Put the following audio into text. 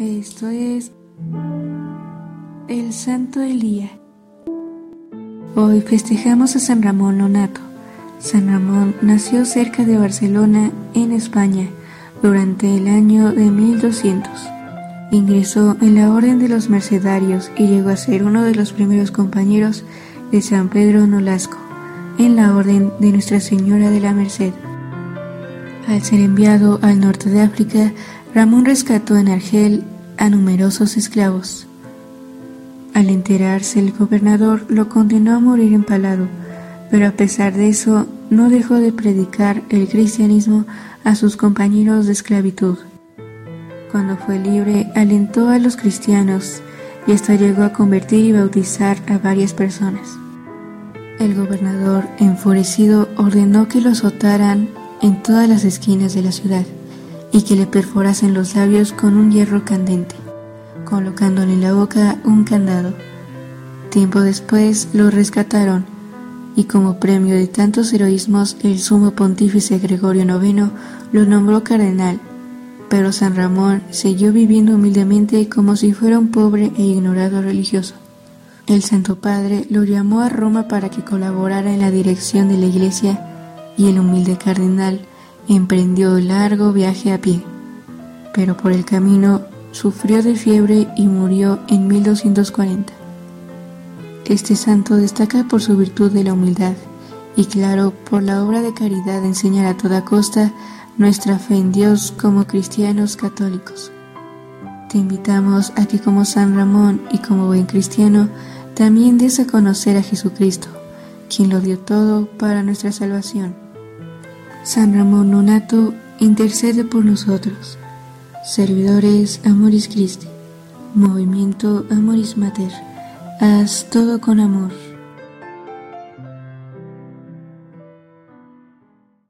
Esto es el Santo Elía. Hoy festejamos a San Ramón Nonato. San Ramón nació cerca de Barcelona, en España, durante el año de 1200. Ingresó en la Orden de los Mercedarios y llegó a ser uno de los primeros compañeros de San Pedro Nolasco, en la Orden de Nuestra Señora de la Merced. Al ser enviado al norte de África, Ramón rescató en Argel a numerosos esclavos. Al enterarse el gobernador lo condenó a morir empalado, pero a pesar de eso no dejó de predicar el cristianismo a sus compañeros de esclavitud. Cuando fue libre alentó a los cristianos y hasta llegó a convertir y bautizar a varias personas. El gobernador, enfurecido, ordenó que lo azotaran en todas las esquinas de la ciudad y que le perforasen los labios con un hierro candente, colocándole en la boca un candado. Tiempo después lo rescataron y como premio de tantos heroísmos el sumo pontífice Gregorio IX lo nombró cardenal, pero San Ramón siguió viviendo humildemente como si fuera un pobre e ignorado religioso. El Santo Padre lo llamó a Roma para que colaborara en la dirección de la iglesia y el humilde cardenal emprendió largo viaje a pie, pero por el camino sufrió de fiebre y murió en 1240. Este santo destaca por su virtud de la humildad y claro por la obra de caridad de enseñar a toda costa nuestra fe en Dios como cristianos católicos. Te invitamos a que como San Ramón y como buen cristiano también des a conocer a Jesucristo, quien lo dio todo para nuestra salvación. San Ramón Nonato intercede por nosotros. Servidores Amoris Christi. Movimiento Amoris Mater. Haz todo con amor.